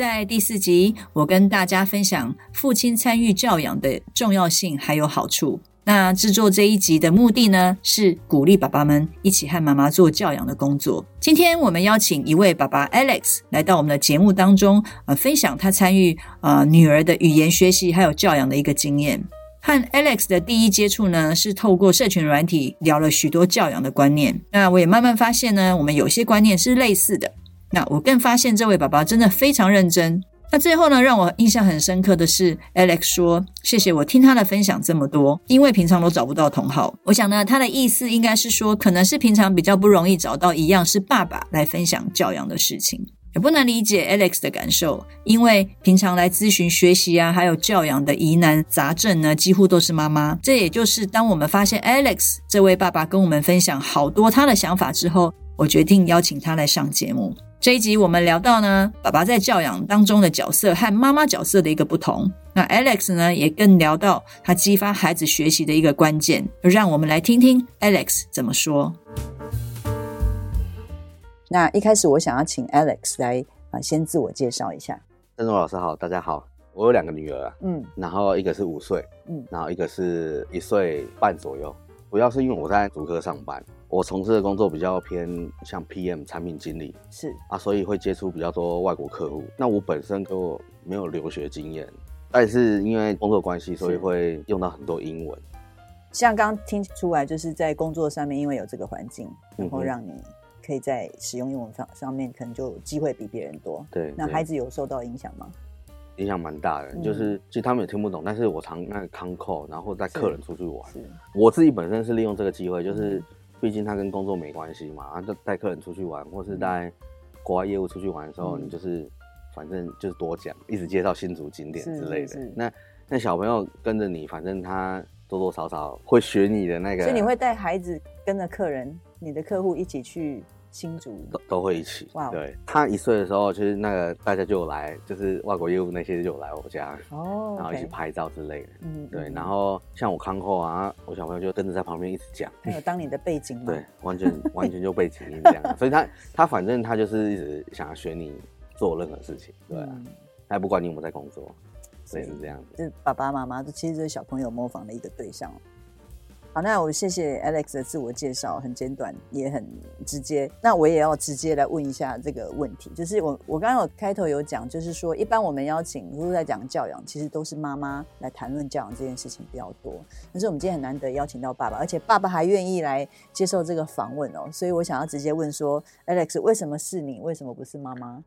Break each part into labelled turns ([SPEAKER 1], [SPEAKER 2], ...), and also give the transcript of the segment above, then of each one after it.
[SPEAKER 1] 在第四集，我跟大家分享父亲参与教养的重要性还有好处。那制作这一集的目的呢，是鼓励爸爸们一起和妈妈做教养的工作。今天我们邀请一位爸爸 Alex 来到我们的节目当中，呃，分享他参与呃女儿的语言学习还有教养的一个经验。和 Alex 的第一接触呢，是透过社群软体聊了许多教养的观念。那我也慢慢发现呢，我们有些观念是类似的。那我更发现这位爸爸真的非常认真。那最后呢，让我印象很深刻的是，Alex 说：“谢谢我听他的分享这么多，因为平常都找不到同好。”我想呢，他的意思应该是说，可能是平常比较不容易找到一样是爸爸来分享教养的事情。也不能理解 Alex 的感受，因为平常来咨询学习啊，还有教养的疑难杂症呢，几乎都是妈妈。这也就是当我们发现 Alex 这位爸爸跟我们分享好多他的想法之后，我决定邀请他来上节目。这一集我们聊到呢，爸爸在教养当中的角色和妈妈角色的一个不同。那 Alex 呢，也更聊到他激发孩子学习的一个关键。让我们来听听 Alex 怎么说。那一开始我想要请 Alex 来啊，先自我介绍一下。
[SPEAKER 2] 郑总老师好，大家好。我有两个女儿，
[SPEAKER 1] 嗯，
[SPEAKER 2] 然后一个是五岁，
[SPEAKER 1] 嗯，
[SPEAKER 2] 然后一个是一岁半左右。主要是因为我在竹科上班。我从事的工作比较偏像 PM 产品经理，
[SPEAKER 1] 是啊，
[SPEAKER 2] 所以会接触比较多外国客户。那我本身就没有留学经验，但是因为工作关系，所以会用到很多英文。
[SPEAKER 1] 像刚刚听出来，就是在工作上面，因为有这个环境，然后让你可以在使用英文上上面，可能就机会比别人多。
[SPEAKER 2] 对，
[SPEAKER 1] 那孩子有受到影响吗？
[SPEAKER 2] 影响蛮大的，就是其实他们也听不懂，但是我常那个 con call，然后带客人出去玩。我自己本身是利用这个机会，就是。毕竟他跟工作没关系嘛，啊，就带客人出去玩，或是带国外业务出去玩的时候，嗯、你就是反正就是多讲，一直介绍新竹景点之类的。那那小朋友跟着你，反正他多多少少会学你的那个。所以你会带孩子跟着客人，你的客户一起去。新竹都都会一起.对，他一岁的时候，就是那个大家就有来，就是外国业务那些就有来我家哦，oh. 然后一起拍照之类的，嗯，对，然后像我康后啊，我小朋友就跟着在旁边一直讲，
[SPEAKER 1] 还有当你的背景吗？
[SPEAKER 2] 对，完全完全就背景音这样，所以他他反正他就是一直想要学你做任何事情，对啊，嗯、他也不管你有没有在工作，所以是这样子，
[SPEAKER 1] 就是爸爸妈妈其实就是小朋友模仿的一个对象。好，那我谢谢 Alex 的自我介绍，很简短，也很直接。那我也要直接来问一下这个问题，就是我我刚刚有开头有讲，就是说一般我们邀请如果在讲教养，其实都是妈妈来谈论教养这件事情比较多。但是我们今天很难得邀请到爸爸，而且爸爸还愿意来接受这个访问哦，所以我想要直接问说，Alex 为什么是你？为什么不是妈妈？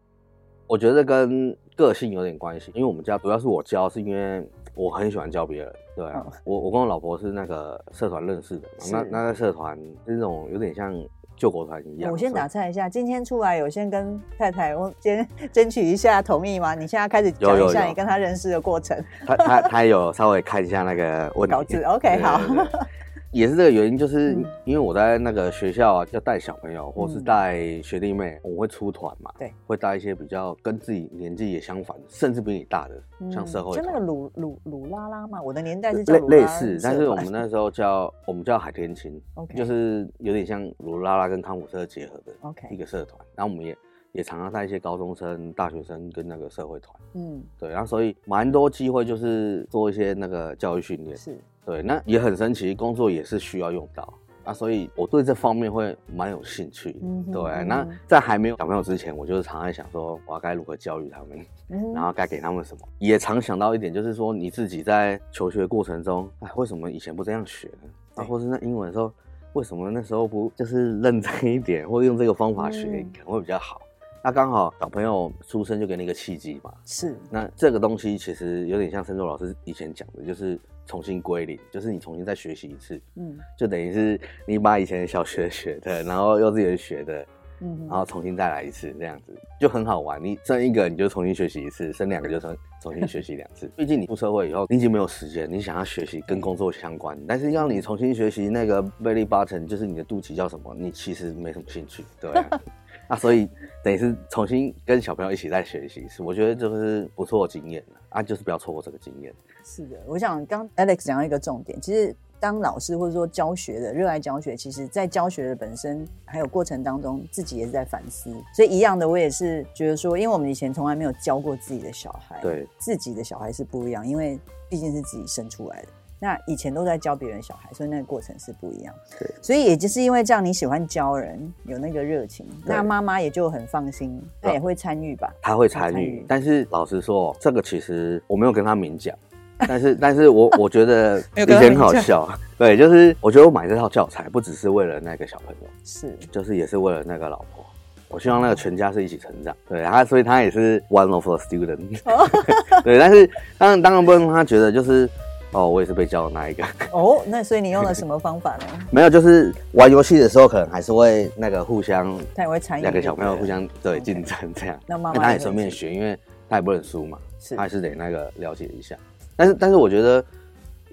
[SPEAKER 2] 我觉得跟个性有点关系，因为我们家主要是我教，是因为。我很喜欢教别人，对啊，哦、我我跟我老婆是那个社团认识的，那那个社团是那种有点像救国团一样。
[SPEAKER 1] 我先打岔一下，今天出来有先跟太太我先争取一下同意吗？你现在开始讲一下你跟他认识的过程。
[SPEAKER 2] 他他他有稍微看一下那个问题
[SPEAKER 1] 稿子，OK，好。
[SPEAKER 2] 也是这个原因，就是因为我在那个学校啊，要带小朋友，或是带学弟妹，我们会出团嘛，对，会带一些比较跟自己年纪也相反，甚至比你大的，像社会，就那个
[SPEAKER 1] 鲁鲁鲁拉拉嘛，我的年代是
[SPEAKER 2] 类似，但是我们那时候叫我们叫海天青，OK，就是有点像鲁拉拉跟康辅社结合的，OK，一个社团，然后我们也也常常带一些高中生、大学生跟那个社会团，嗯，对，然后所以蛮多机会就是做一些那个教育训练，是。对，那也很神奇，工作也是需要用到啊，所以我对这方面会蛮有兴趣。嗯，对，那在还没有小朋友之前，我就是常在想说，我要该如何教育他们，嗯，然后该给他们什么，也常想到一点，就是说你自己在求学过程中，哎，为什么以前不这样学呢？啊，或是那英文的时候，为什么那时候不就是认真一点，或者用这个方法学，可能会比较好。那刚好小朋友出生就给你一个契机嘛，是。那这个东西其实有点像申卓老师以前讲的，就是。重新归零，就是你重新再学习一次，嗯，就等于是你把以前小学学的，然后幼稚园学的，嗯，然后重新再来一次，这样子就很好玩。你生一个你就重新学习一次，生两个就重重新学习两次。毕竟你出社会以后，你已经没有时间，你想要学习跟工作相关，但是要你重新学习那个 belly button，就是你的肚脐叫什么，你其实没什么兴趣，对啊。那 所以等于是重新跟小朋友一起在学习，是我觉得就是不错的经验啊，就是不要错过这个经验。
[SPEAKER 1] 是的，我想刚 Alex 讲到一个重点，其实。当老师或者说教学的热爱教学，其实在教学的本身还有过程当中，自己也是在反思。所以一样的，我也是觉得说，因为我们以前从来没有教过自己的小孩，
[SPEAKER 2] 对
[SPEAKER 1] 自己的小孩是不一样，因为毕竟是自己生出来的。那以前都在教别人小孩，所以那个过程是不一样。
[SPEAKER 2] 对，
[SPEAKER 1] 所以也就是因为这样，你喜欢教人，有那个热情，那妈妈也就很放心，她也会参与吧？
[SPEAKER 2] 她会参与，但是老实说，这个其实我没有跟她明讲。但是，但是我我觉得 以前很好笑，对，就是我觉得我买这套教材不只是为了那个小朋友，
[SPEAKER 1] 是，
[SPEAKER 2] 就是也是为了那个老婆，我希望那个全家是一起成长，对，他所以他也是 one of the student，对，但是当然当然不能让他觉得就是哦，我也是被教的那一个，
[SPEAKER 1] 哦，那所以你用了什么方法呢？
[SPEAKER 2] 没有，就是玩游戏的时候可能还是会那个互相，
[SPEAKER 1] 他也会参与，
[SPEAKER 2] 两个小朋友互相对竞争这样，
[SPEAKER 1] 那妈。
[SPEAKER 2] 妈他也顺便学，因为他也不能输嘛，
[SPEAKER 1] 是，
[SPEAKER 2] 他还是得那个了解一下。但是，但是我觉得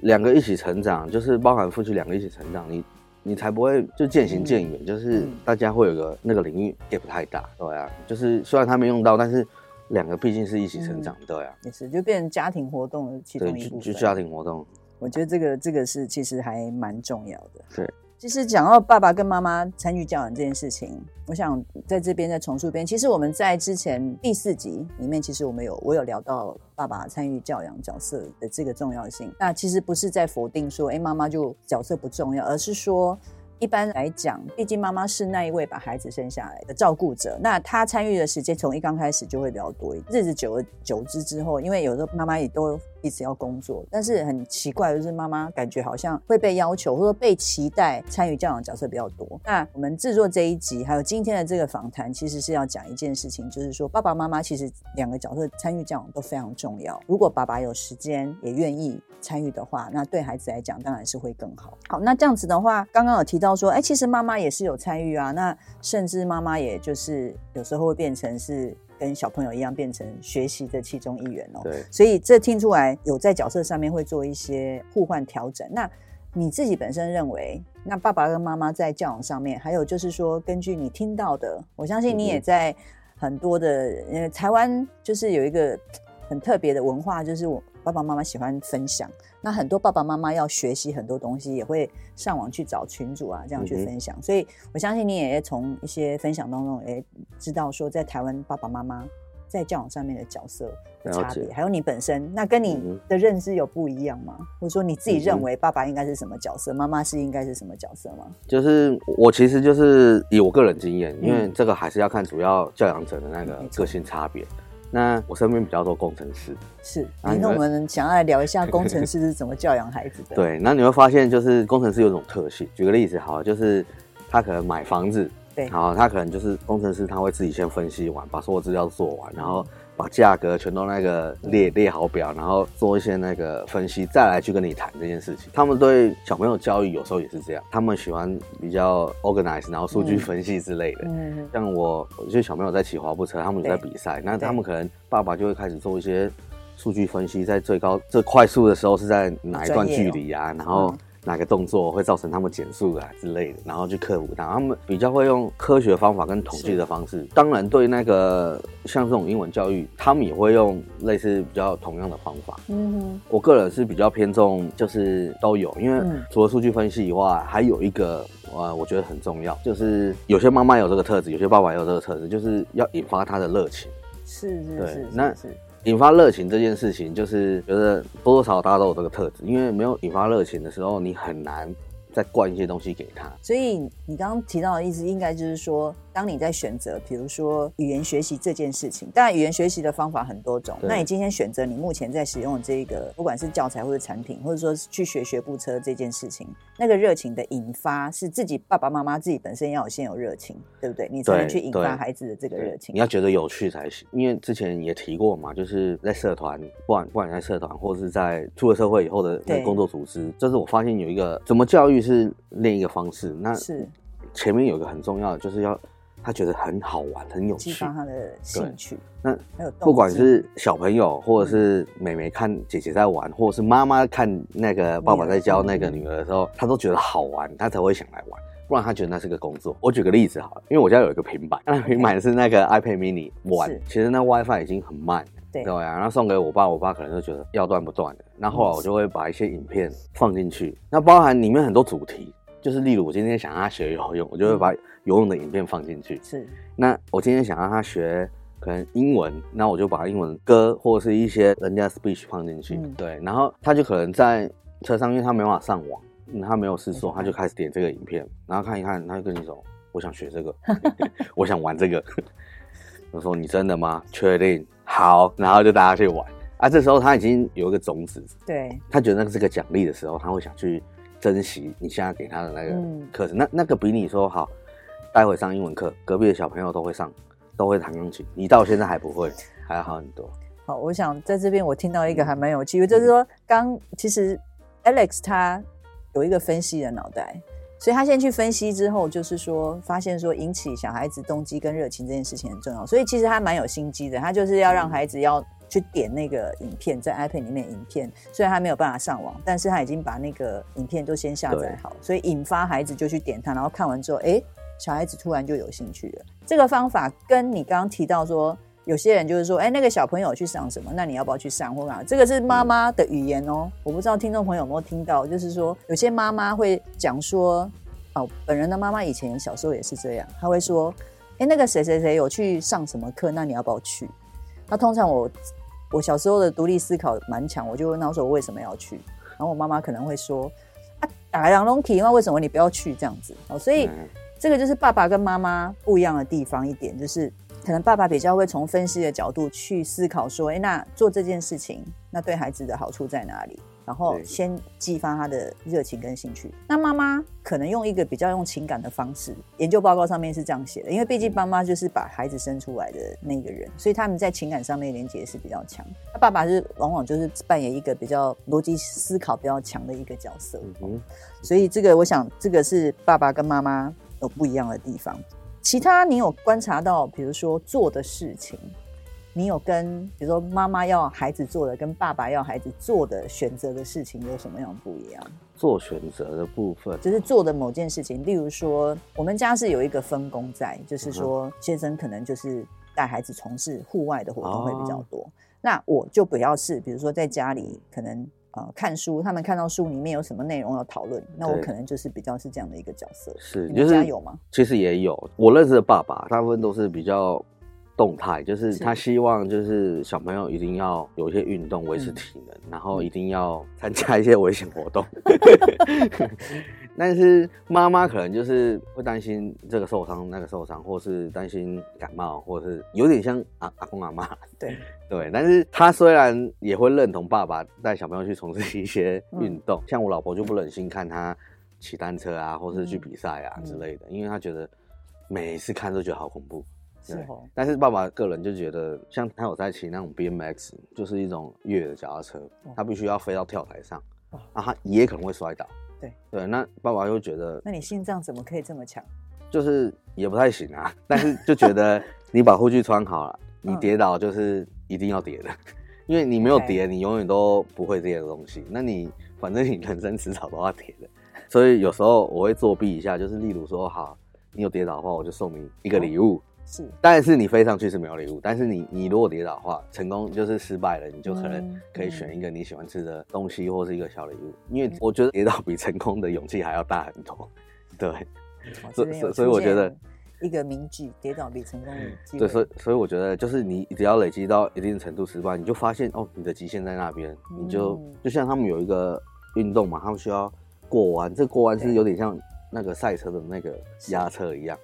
[SPEAKER 2] 两个一起成长，就是包含夫妻两个一起成长，你你才不会就渐行渐远，嗯、就是大家会有个那个领域也不太大，对啊，就是虽然他没用到，但是两个毕竟是一起成长，嗯、对啊，
[SPEAKER 1] 也是就变成家庭活动的其中一部分，
[SPEAKER 2] 就家庭活动，
[SPEAKER 1] 我觉得这个这个是其实还蛮重要的，
[SPEAKER 2] 对。
[SPEAKER 1] 其实讲到爸爸跟妈妈参与教养这件事情，我想在这边再重述一遍。其实我们在之前第四集里面，其实我们有我有聊到爸爸参与教养角色的这个重要性。那其实不是在否定说，哎，妈妈就角色不重要，而是说。一般来讲，毕竟妈妈是那一位把孩子生下来的照顾者，那她参与的时间从一刚开始就会比较多。日子久而久之之后，因为有时候妈妈也都一直要工作，但是很奇怪就是妈妈感觉好像会被要求或者被期待参与教养角色比较多。那我们制作这一集还有今天的这个访谈，其实是要讲一件事情，就是说爸爸妈妈其实两个角色参与教养都非常重要。如果爸爸有时间也愿意参与的话，那对孩子来讲当然是会更好。好，那这样子的话，刚刚有提到。说，哎，其实妈妈也是有参与啊。那甚至妈妈也就是有时候会变成是跟小朋友一样，变成学习的其中一员哦。
[SPEAKER 2] 对，
[SPEAKER 1] 所以这听出来有在角色上面会做一些互换调整。那你自己本身认为，那爸爸跟妈妈在教养上面，还有就是说，根据你听到的，我相信你也在很多的，因为台湾就是有一个很特别的文化，就是我爸爸妈妈喜欢分享。那很多爸爸妈妈要学习很多东西，也会上网去找群主啊，这样去分享。嗯、所以我相信你也从一些分享当中，也知道说在台湾爸爸妈妈在教养上面的角色的差别，还有你本身，那跟你的认知有不一样吗？嗯、或者说你自己认为爸爸应该是什么角色，妈妈是应该是什么角色吗？
[SPEAKER 2] 就是我其实就是以我个人经验，因为这个还是要看主要教养者的那个个性差别。那我身边比较多工程师，
[SPEAKER 1] 是。那我们想要来聊一下工程师是怎么教养孩子的。
[SPEAKER 2] 对，那你会发现，就是工程师有种特性。举个例子，好，就是他可能买房子，
[SPEAKER 1] 对，
[SPEAKER 2] 好，他可能就是工程师，他会自己先分析完，把所有资料做完，然后。把价格全都那个列列好表，然后做一些那个分析，再来去跟你谈这件事情。他们对小朋友教育有时候也是这样，他们喜欢比较 organize，然后数据分析之类的。嗯，像我有些小朋友在骑滑步车，他们有在比赛，那他们可能爸爸就会开始做一些数据分析，在最高最快速的时候是在哪一段距离啊，然后。哪个动作会造成他们减速啊之类的，然后去克服它。他们比较会用科学方法跟统计的方式。当然，对那个像这种英文教育，他们也会用类似比较同样的方法。嗯哼，我个人是比较偏重，就是都有，因为除了数据分析以外，还有一个呃，我觉得很重要，就是有些妈妈有这个特质，有些爸爸也有这个特质，就是要引发他的热情。
[SPEAKER 1] 是是是，
[SPEAKER 2] 对，那。引发热情这件事情，就是觉得多多少少大家都有这个特质，因为没有引发热情的时候，你很难再灌一些东西给他。
[SPEAKER 1] 所以你刚刚提到的意思，应该就是说。当你在选择，比如说语言学习这件事情，当然语言学习的方法很多种。那你今天选择你目前在使用的这个，不管是教材或者产品，或者说去学学步车这件事情，那个热情的引发是自己爸爸妈妈自己本身要有先有热情，对不对？你才能去引发孩子的这个热情。
[SPEAKER 2] 你要觉得有趣才行。因为之前也提过嘛，就是在社团，不管不管在社团，或者是在出了社会以后的工作组织，这是我发现有一个怎么教育是另一个方式。那是前面有一个很重要的，就是要。他觉得很好玩，很有趣，
[SPEAKER 1] 激发他的兴趣。
[SPEAKER 2] 那不管是小朋友，或者是妹妹看姐姐在玩，或者是妈妈看那个爸爸在教那个女儿的时候，他都觉得好玩，他才会想来玩。不然他觉得那是个工作。我举个例子好了，因为我家有一个平板，那平板是那个 iPad mini 玩，其实那 WiFi 已经很慢，对对啊。然后送给我爸，我爸可能就觉得要断不断的。那后来我就会把一些影片放进去，那包含里面很多主题，就是例如我今天想让他学游泳，我就会把游泳的影片放进去。是。那我今天想让他学可能英文，那我就把英文歌或者是一些人家 speech 放进去。对。然后他就可能在车上，因为他没办法上网。嗯、他没有事做，他就开始点这个影片，然后看一看，他就跟你说：“我想学这个，我想玩这个。”我说：“你真的吗？确定？好。”然后就大家去玩。啊，这时候他已经有一个种子，对，他觉得那个是个奖励的时候，他会想去珍惜你现在给他的那个课程。嗯、那那个比你说好，待会上英文课，隔壁的小朋友都会上，都会弹钢琴，你到现在还不会，还要好很多。
[SPEAKER 1] 好，我想在这边我听到一个还蛮有趣的，就是说刚其实 Alex 他。有一个分析的脑袋，所以他先去分析之后，就是说发现说引起小孩子动机跟热情这件事情很重要，所以其实他蛮有心机的。他就是要让孩子要去点那个影片，在 iPad 里面影片，虽然他没有办法上网，但是他已经把那个影片都先下载好，所以引发孩子就去点它，然后看完之后，哎，小孩子突然就有兴趣了。这个方法跟你刚刚提到说。有些人就是说，哎、欸，那个小朋友去上什么？那你要不要去上？或干嘛？这个是妈妈的语言哦。我不知道听众朋友有没有听到，就是说，有些妈妈会讲说，哦，本人的妈妈以前小时候也是这样，她会说，哎、欸，那个谁谁谁有去上什么课？那你要不要去？那通常我我小时候的独立思考蛮强，我就问他说，我为什么要去？然后我妈妈可能会说，啊，打两龙体，那为什么你不要去？这样子哦，所以这个就是爸爸跟妈妈不一样的地方一点，就是。可能爸爸比较会从分析的角度去思考，说，哎，那做这件事情，那对孩子的好处在哪里？然后先激发他的热情跟兴趣。那妈妈可能用一个比较用情感的方式，研究报告上面是这样写的，因为毕竟妈妈就是把孩子生出来的那个人，所以他们在情感上面连接是比较强。那爸爸是往往就是扮演一个比较逻辑思考比较强的一个角色。嗯，所以这个我想，这个是爸爸跟妈妈有不一样的地方。其他你有观察到，比如说做的事情，你有跟比如说妈妈要孩子做的，跟爸爸要孩子做的选择的事情有什么样不一样？
[SPEAKER 2] 做选择的部分，
[SPEAKER 1] 就是做的某件事情，例如说，我们家是有一个分工在，就是说，先生可能就是带孩子从事户外的活动会比较多，哦、那我就不要是，比如说在家里可能。呃，看书，他们看到书里面有什么内容要讨论，那我可能就是比较是这样的一个角色。是，你们家有吗？
[SPEAKER 2] 其实也有，我认识的爸爸大部分都是比较动态，就是他希望就是小朋友一定要有一些运动维持体能，嗯、然后一定要参加一些危险活动。但是妈妈可能就是会担心这个受伤那个受伤，或是担心感冒，或者是有点像阿阿公阿妈。对 对，但是他虽然也会认同爸爸带小朋友去从事一些运动，嗯、像我老婆就不忍心看他骑单车啊，或是去比赛啊之类的，嗯、因为他觉得每次看都觉得好恐怖。是哦。但是爸爸个人就觉得，像他有在骑那种 BMX，就是一种越野的脚踏车，他必须要飞到跳台上，那他也可能会摔倒。对对，那爸爸又觉得，
[SPEAKER 1] 那你心脏怎么可以这么强？
[SPEAKER 2] 就是也不太行啊，但是就觉得 你把护具穿好了，你跌倒就是一定要跌的，因为你没有跌，你永远都不会这些东西。那你反正你人生迟早都要跌的，所以有时候我会作弊一下，就是例如说，好，你有跌倒的话，我就送你一个礼物。是，但是你飞上去是没有礼物。但是你你如果跌倒的话，成功就是失败了，你就可能可以选一个你喜欢吃的东西，或是一个小礼物。因为我觉得跌倒比成功的勇气还要大很多。对，所以所以我觉得
[SPEAKER 1] 一个名句，跌倒比成功的。
[SPEAKER 2] 对，所以所以我觉得就是你只要累积到一定程度失败，你就发现哦，你的极限在那边，你就就像他们有一个运动嘛，他们需要过弯，这过弯是有点像那个赛车的那个压车一样。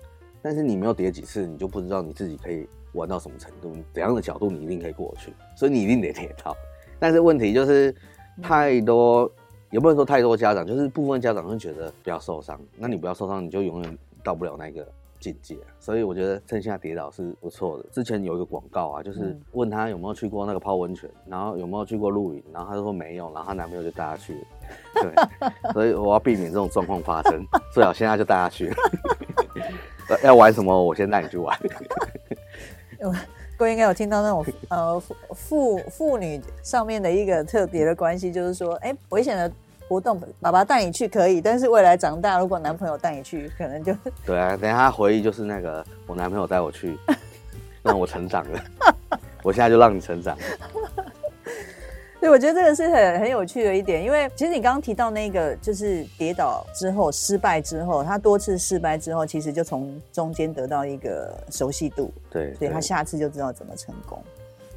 [SPEAKER 2] 但是你没有跌几次，你就不知道你自己可以玩到什么程度，怎样的角度你一定可以过去，所以你一定得跌到。但是问题就是太多，嗯、也不能说太多家长，就是部分家长会觉得不要受伤，那你不要受伤，你就永远到不了那个境界。所以我觉得趁现在跌倒是不错的。之前有一个广告啊，就是问他有没有去过那个泡温泉，然后有没有去过露营，然后他就说没有，然后他男朋友就带他去了。对，所以我要避免这种状况发生，最好现在就带他去。要玩什么，我先带你去玩。
[SPEAKER 1] 各位应该有听到那种呃父父女上面的一个特别的关系，就是说，哎，危险的活动，爸爸带你去可以，但是未来长大，如果男朋友带你去，可能就
[SPEAKER 2] 对啊。等一下回忆就是那个我男朋友带我去，让我成长了。我现在就让你成长。
[SPEAKER 1] 对，我觉得这个是很很有趣的一点，因为其实你刚刚提到那个，就是跌倒之后失败之后，他多次失败之后，其实就从中间得到一个熟悉度，
[SPEAKER 2] 对，
[SPEAKER 1] 所以他下次就知道怎么成功。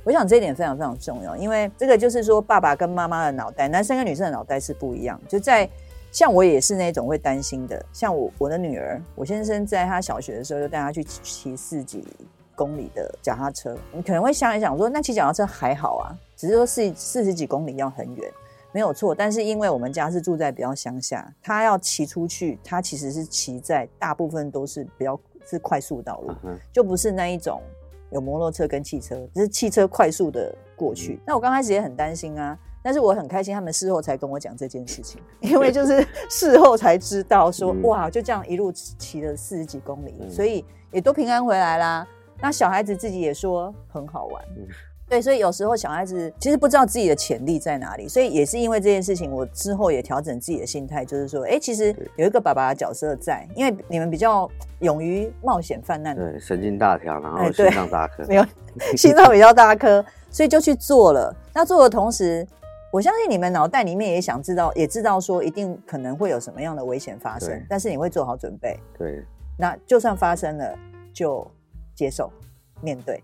[SPEAKER 1] 我想这一点非常非常重要，因为这个就是说，爸爸跟妈妈的脑袋，男生跟女生的脑袋是不一样。就在像我也是那种会担心的，像我我的女儿，我先生在他小学的时候就带他去骑四级。公里的脚踏车，你可能会想一想说，那骑脚踏车还好啊，只是说四四十几公里要很远，没有错。但是因为我们家是住在比较乡下，他要骑出去，他其实是骑在大部分都是比较是快速道路，就不是那一种有摩托车跟汽车，只是汽车快速的过去。那我刚开始也很担心啊，但是我很开心，他们事后才跟我讲这件事情，因为就是 事后才知道说，哇，就这样一路骑了四十几公里，所以也都平安回来啦。那小孩子自己也说很好玩，嗯，对，所以有时候小孩子其实不知道自己的潜力在哪里，所以也是因为这件事情，我之后也调整自己的心态，就是说，哎，其实有一个爸爸的角色在，因为你们比较勇于冒险犯难，
[SPEAKER 2] 对，神经大条，然后心脏大颗，
[SPEAKER 1] 没有，心脏比较大颗，所以就去做了。那做的同时，我相信你们脑袋里面也想知道，也知道说一定可能会有什么样的危险发生，但是你会做好准备。
[SPEAKER 2] 对，
[SPEAKER 1] 那就算发生了，就。接受、面对，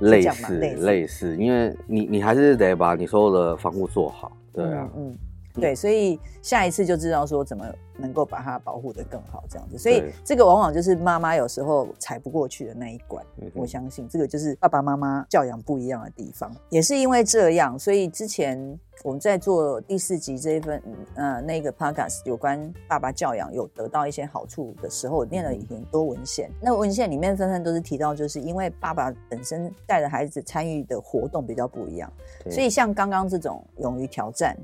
[SPEAKER 2] 类似。类似，因为你你还是得把你所有的防护做好，对啊，
[SPEAKER 1] 嗯，嗯，对，所以下一次就知道说怎么能够把它保护的更好，这样子。所以这个往往就是妈妈有时候踩不过去的那一关。我相信这个就是爸爸妈妈教养不一样的地方，也是因为这样，所以之前。我们在做第四集这一份，呃，那个 podcast 有关爸爸教养有得到一些好处的时候，我念了很多文献。那文献里面纷纷都是提到，就是因为爸爸本身带着孩子参与的活动比较不一样，所以像刚刚这种勇于挑战，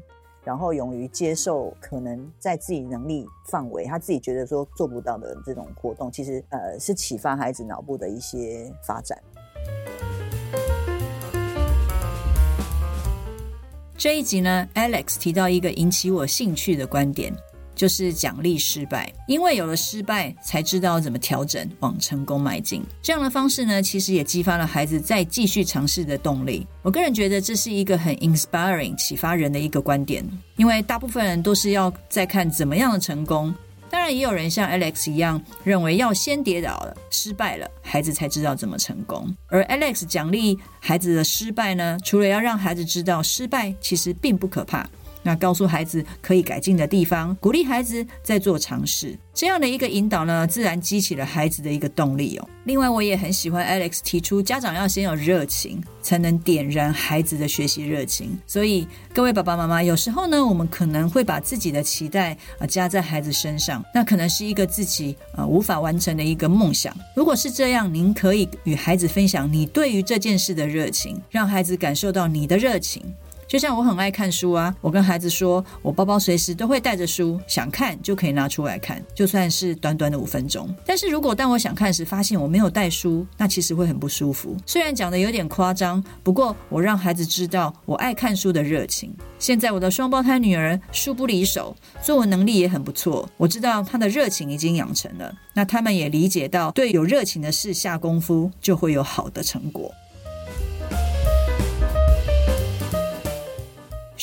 [SPEAKER 1] 然后勇于接受可能在自己能力范围，他自己觉得说做不到的这种活动，其实呃是启发孩子脑部的一些发展。
[SPEAKER 3] 这一集呢，Alex 提到一个引起我兴趣的观点，就是奖励失败，因为有了失败，才知道怎么调整，往成功迈进。这样的方式呢，其实也激发了孩子再继续尝试的动力。我个人觉得这是一个很 inspiring 启发人的一个观点，因为大部分人都是要再看怎么样的成功。当然，也有人像 Alex 一样认为要先跌倒了、失败了，孩子才知道怎么成功。而 Alex 奖励孩子的失败呢，除了要让孩子知道失败其实并不可怕。那告诉孩子可以改进的地方，鼓励孩子再做尝试，这样的一个引导呢，自然激起了孩子的一个动力哦。另外，我也很喜欢 Alex 提出，家长要先有热情，才能点燃孩子的学习热情。所以，各位爸爸妈妈，有时候呢，我们可能会把自己的期待啊加在孩子身上，那可能是一个自己啊无法完成的一个梦想。如果是这样，您可以与孩子分享你对于这件事的热情，让孩子感受到你的热情。就像我很爱看书啊，我跟孩子说，我包包随时都会带着书，想看就可以拿出来看，就算是短短的五分钟。但是如果当我想看时，发现我没有带书，那其实会很不舒服。虽然讲的有点夸张，不过我让孩子知道我爱看书的热情。现在我的双胞胎女儿书不离手，作文能力也很不错，我知道她的热情已经养成了。那他们也理解到，对有热情的事下功夫，就会有好的成果。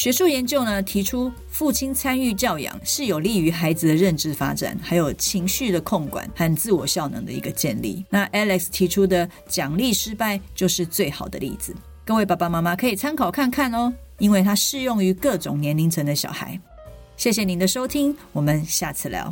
[SPEAKER 3] 学术研究呢，提出，父亲参与教养是有利于孩子的认知发展，还有情绪的控管和自我效能的一个建立。那 Alex 提出的奖励失败就是最好的例子，各位爸爸妈妈可以参考看看哦，因为它适用于各种年龄层的小孩。谢谢您的收听，我们下次聊。